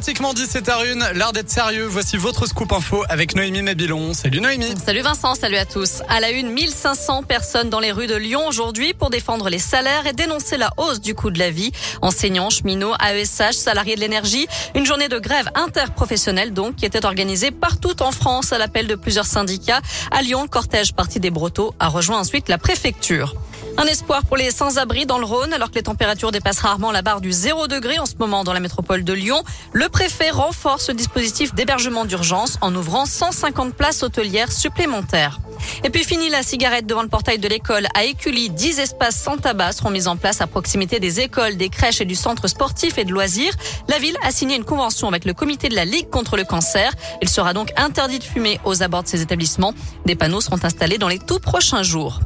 pratiquement 17h01, l'heure d'être sérieux. Voici votre scoop info avec Noémie Mabilon. Salut Noémie. Salut Vincent, salut à tous. À la une, 1500 personnes dans les rues de Lyon aujourd'hui pour défendre les salaires et dénoncer la hausse du coût de la vie. Enseignants, cheminots, AESH, salariés de l'énergie. Une journée de grève interprofessionnelle donc qui était organisée partout en France à l'appel de plusieurs syndicats. À Lyon, le cortège parti des Brotteaux a rejoint ensuite la préfecture. Un espoir pour les sans-abri dans le Rhône alors que les températures dépassent rarement la barre du 0 degré en ce moment dans la métropole de Lyon. Le préfet renforce le dispositif d'hébergement d'urgence en ouvrant 150 places hôtelières supplémentaires. Et puis fini la cigarette devant le portail de l'école à Écully. 10 espaces sans tabac seront mis en place à proximité des écoles, des crèches et du centre sportif et de loisirs. La ville a signé une convention avec le comité de la Ligue contre le cancer. Il sera donc interdit de fumer aux abords de ces établissements. Des panneaux seront installés dans les tout prochains jours.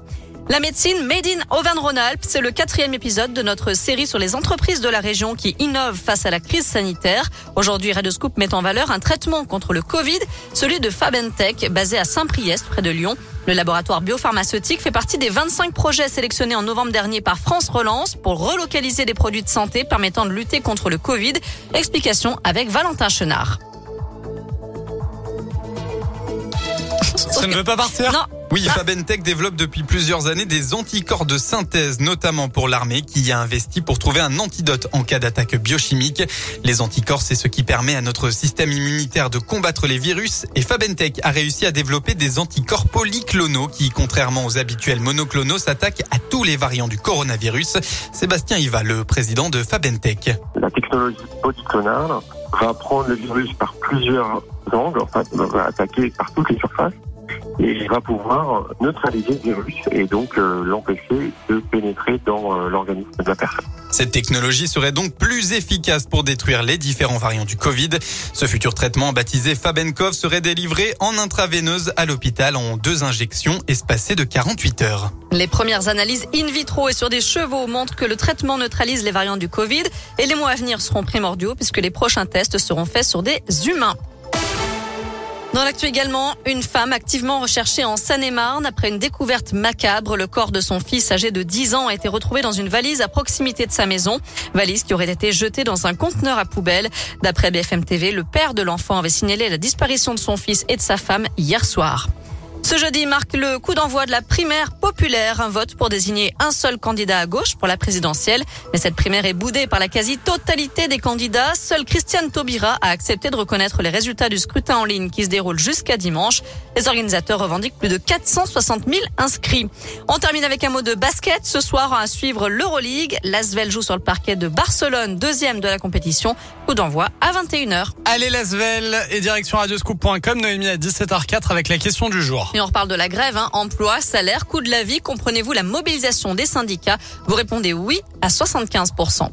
La médecine Made in Auvergne-Rhône-Alpes, c'est le quatrième épisode de notre série sur les entreprises de la région qui innovent face à la crise sanitaire. Aujourd'hui, Radioscoop met en valeur un traitement contre le Covid, celui de Fabentech, basé à Saint-Priest, près de Lyon. Le laboratoire biopharmaceutique fait partie des 25 projets sélectionnés en novembre dernier par France Relance pour relocaliser des produits de santé permettant de lutter contre le Covid. Explication avec Valentin Chenard. Ça ne veut pas partir? Non. Oui, Fabentech développe depuis plusieurs années des anticorps de synthèse, notamment pour l'armée, qui y a investi pour trouver un antidote en cas d'attaque biochimique. Les anticorps, c'est ce qui permet à notre système immunitaire de combattre les virus. Et Fabentech a réussi à développer des anticorps polyclonaux qui, contrairement aux habituels monoclonaux, s'attaquent à tous les variants du coronavirus. Sébastien Iva, le président de Fabentech. La technologie polyclonale va prendre le virus par plusieurs angles, enfin, va attaquer par toutes les surfaces et va pouvoir neutraliser le virus et donc euh, l'empêcher de pénétrer dans euh, l'organisme de la personne. Cette technologie serait donc plus efficace pour détruire les différents variants du Covid. Ce futur traitement baptisé Fabenkov serait délivré en intraveineuse à l'hôpital en deux injections espacées de 48 heures. Les premières analyses in vitro et sur des chevaux montrent que le traitement neutralise les variants du Covid et les mois à venir seront primordiaux puisque les prochains tests seront faits sur des humains. Dans l'actu également, une femme activement recherchée en Seine-et-Marne après une découverte macabre. Le corps de son fils âgé de 10 ans a été retrouvé dans une valise à proximité de sa maison. Valise qui aurait été jetée dans un conteneur à poubelle. D'après BFM TV, le père de l'enfant avait signalé la disparition de son fils et de sa femme hier soir. Ce jeudi marque le coup d'envoi de la primaire populaire, un vote pour désigner un seul candidat à gauche pour la présidentielle. Mais cette primaire est boudée par la quasi-totalité des candidats. Seule Christiane Taubira a accepté de reconnaître les résultats du scrutin en ligne qui se déroule jusqu'à dimanche. Les organisateurs revendiquent plus de 460 000 inscrits. On termine avec un mot de basket. Ce soir, à suivre l'Euroleague. L'Asvel joue sur le parquet de Barcelone, deuxième de la compétition. Coup d'envoi à 21h. Allez Lasvel et direction radioscoop.com, Noémie à 17h04 avec la question du jour. Et on reparle de la grève, hein. emploi, salaire, coût de la vie. Comprenez-vous la mobilisation des syndicats? Vous répondez oui à 75%.